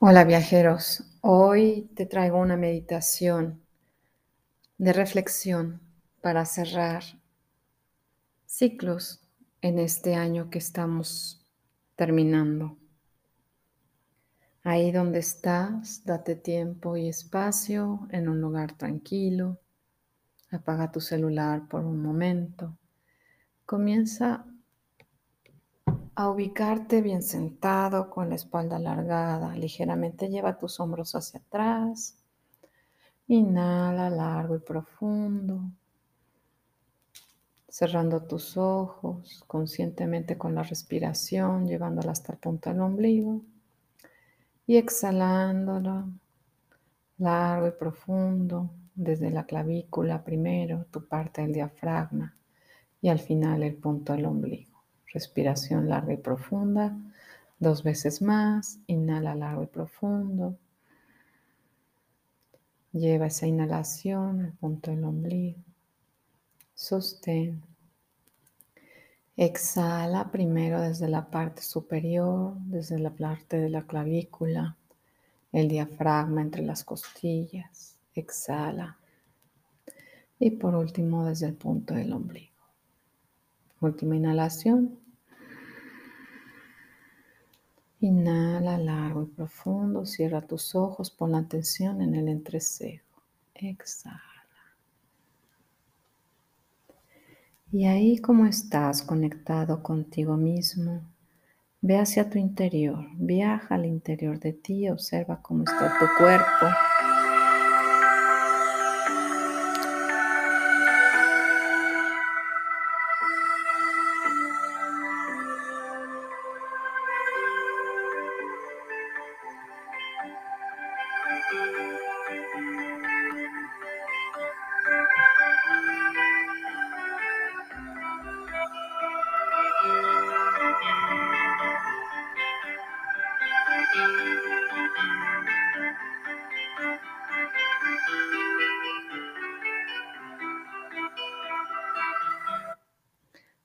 Hola viajeros, hoy te traigo una meditación de reflexión para cerrar ciclos en este año que estamos terminando. Ahí donde estás, date tiempo y espacio en un lugar tranquilo. Apaga tu celular por un momento. Comienza a ubicarte bien sentado con la espalda alargada. Ligeramente lleva tus hombros hacia atrás. Inhala largo y profundo. Cerrando tus ojos conscientemente con la respiración, llevándola hasta el punto del ombligo. Y exhalándolo largo y profundo desde la clavícula primero, tu parte del diafragma y al final el punto del ombligo. Respiración larga y profunda. Dos veces más. Inhala largo y profundo. Lleva esa inhalación al punto del ombligo. Sostén. Exhala primero desde la parte superior, desde la parte de la clavícula, el diafragma entre las costillas. Exhala. Y por último desde el punto del ombligo. Última inhalación. Inhala largo y profundo. Cierra tus ojos. Pon la atención en el entrecejo. Exhala. Y ahí como estás conectado contigo mismo, ve hacia tu interior, viaja al interior de ti, observa cómo está tu cuerpo.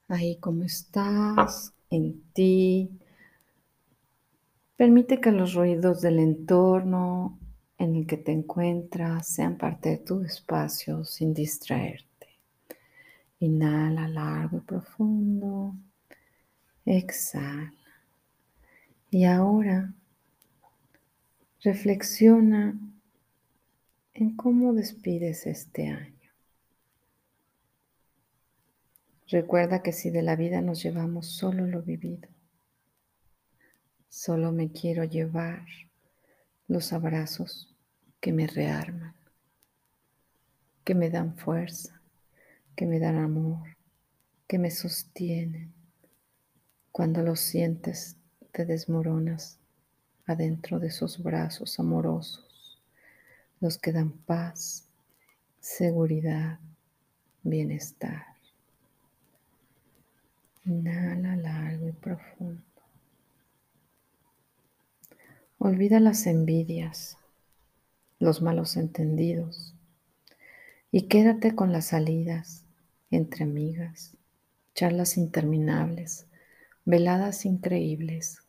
Ahí como estás, en ti. Permite que los ruidos del entorno en el que te encuentras sean parte de tu espacio sin distraerte. Inhala largo y profundo. Exhala. Y ahora reflexiona en cómo despides este año. Recuerda que si de la vida nos llevamos solo lo vivido, solo me quiero llevar los abrazos que me rearman, que me dan fuerza, que me dan amor, que me sostienen. Cuando lo sientes, te desmoronas adentro de esos brazos amorosos, los que dan paz, seguridad, bienestar. Inhala largo y profundo. Olvida las envidias, los malos entendidos y quédate con las salidas entre amigas, charlas interminables, veladas increíbles,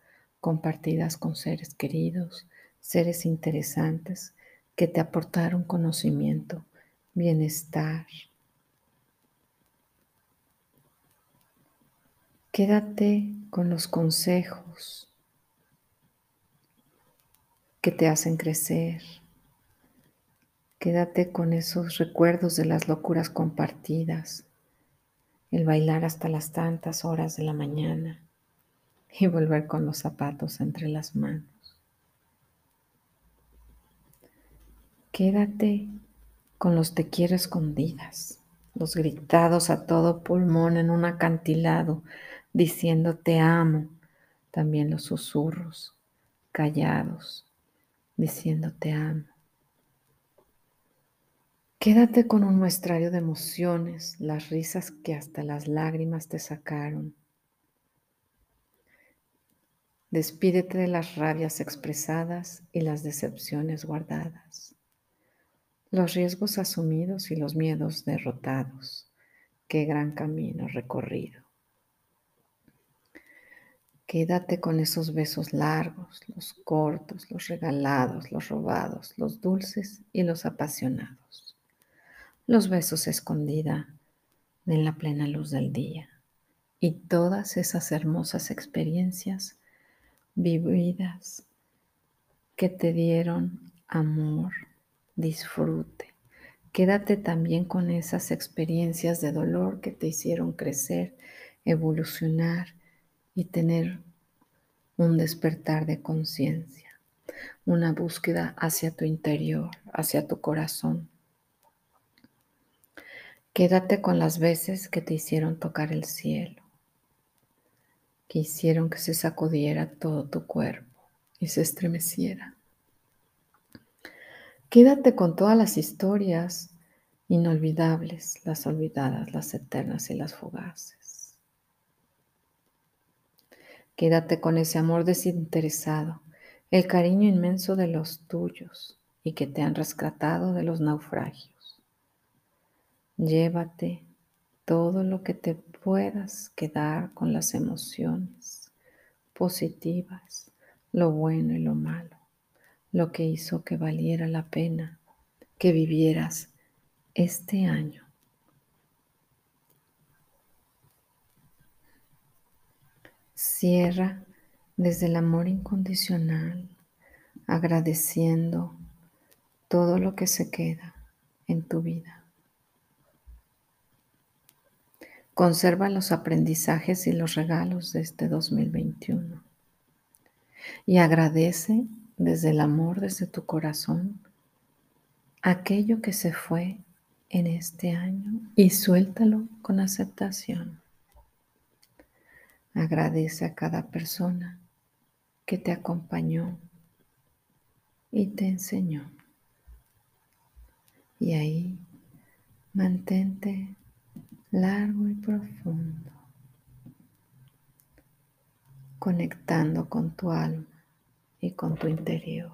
compartidas con seres queridos, seres interesantes que te aportaron conocimiento, bienestar, Quédate con los consejos que te hacen crecer. Quédate con esos recuerdos de las locuras compartidas, el bailar hasta las tantas horas de la mañana y volver con los zapatos entre las manos. Quédate con los te quiero escondidas, los gritados a todo pulmón en un acantilado diciendo te amo, también los susurros callados, diciendo te amo. Quédate con un muestrario de emociones, las risas que hasta las lágrimas te sacaron. Despídete de las rabias expresadas y las decepciones guardadas, los riesgos asumidos y los miedos derrotados. Qué gran camino recorrido. Quédate con esos besos largos, los cortos, los regalados, los robados, los dulces y los apasionados. Los besos escondida en la plena luz del día. Y todas esas hermosas experiencias vividas que te dieron amor, disfrute. Quédate también con esas experiencias de dolor que te hicieron crecer, evolucionar y tener un despertar de conciencia, una búsqueda hacia tu interior, hacia tu corazón. Quédate con las veces que te hicieron tocar el cielo, que hicieron que se sacudiera todo tu cuerpo y se estremeciera. Quédate con todas las historias inolvidables, las olvidadas, las eternas y las fugaces. Quédate con ese amor desinteresado, el cariño inmenso de los tuyos y que te han rescatado de los naufragios. Llévate todo lo que te puedas quedar con las emociones positivas, lo bueno y lo malo lo que hizo que valiera la pena que vivieras este año. Cierra desde el amor incondicional, agradeciendo todo lo que se queda en tu vida. Conserva los aprendizajes y los regalos de este 2021 y agradece desde el amor, desde tu corazón, aquello que se fue en este año y suéltalo con aceptación. Agradece a cada persona que te acompañó y te enseñó. Y ahí mantente largo y profundo, conectando con tu alma y con tu interior.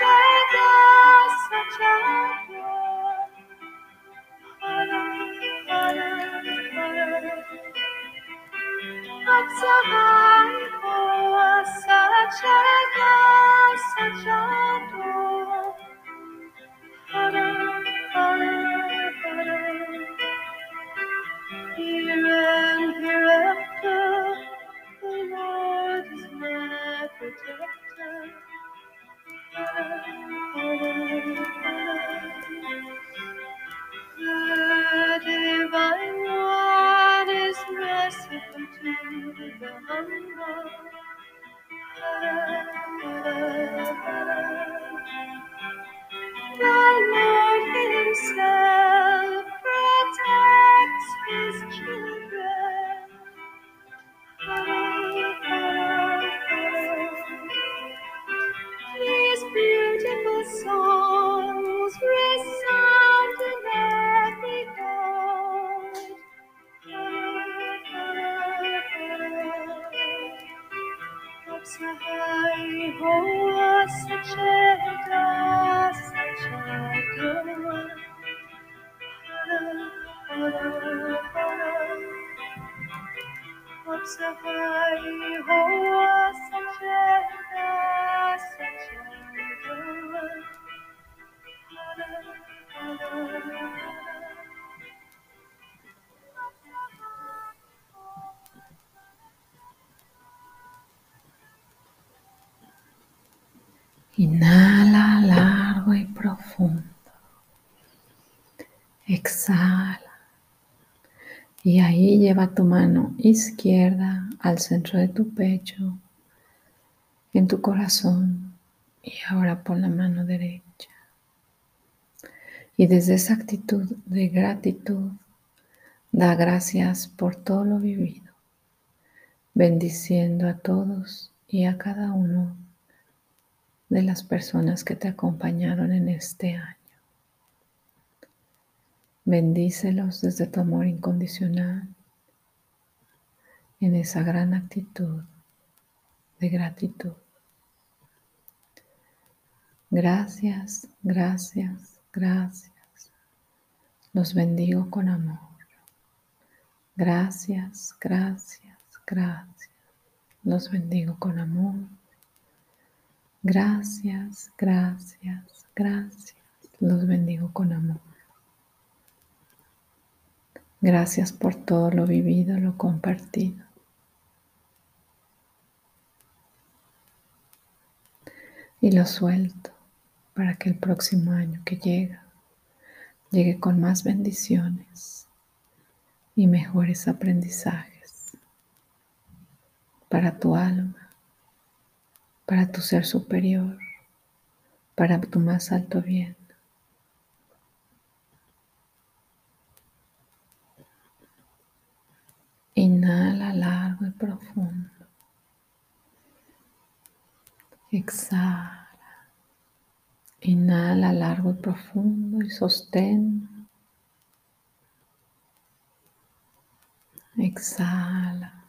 Thank you. Inhala largo y profundo. Exhala. Y ahí lleva tu mano izquierda al centro de tu pecho, en tu corazón. Y ahora pon la mano derecha. Y desde esa actitud de gratitud, da gracias por todo lo vivido, bendiciendo a todos y a cada uno de las personas que te acompañaron en este año. Bendícelos desde tu amor incondicional en esa gran actitud de gratitud. Gracias, gracias, gracias. Los bendigo con amor. Gracias, gracias, gracias. Los bendigo con amor. Gracias, gracias, gracias. Los bendigo con amor. Gracias por todo lo vivido, lo compartido. Y lo suelto para que el próximo año que llega llegue con más bendiciones y mejores aprendizajes para tu alma para tu ser superior, para tu más alto bien. Inhala largo y profundo. Exhala. Inhala largo y profundo y sostén. Exhala.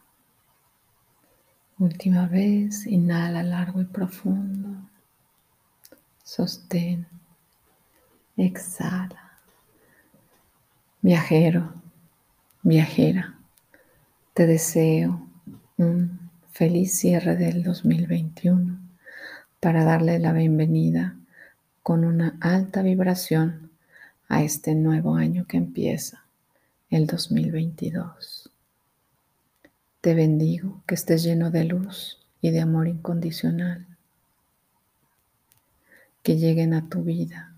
Última vez, inhala largo y profundo. Sostén. Exhala. Viajero, viajera, te deseo un feliz cierre del 2021 para darle la bienvenida con una alta vibración a este nuevo año que empieza, el 2022. Te bendigo que estés lleno de luz y de amor incondicional. Que lleguen a tu vida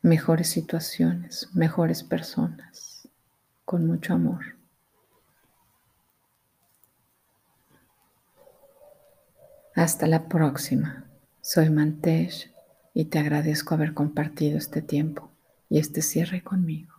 mejores situaciones, mejores personas, con mucho amor. Hasta la próxima. Soy Mantesh y te agradezco haber compartido este tiempo y este cierre conmigo.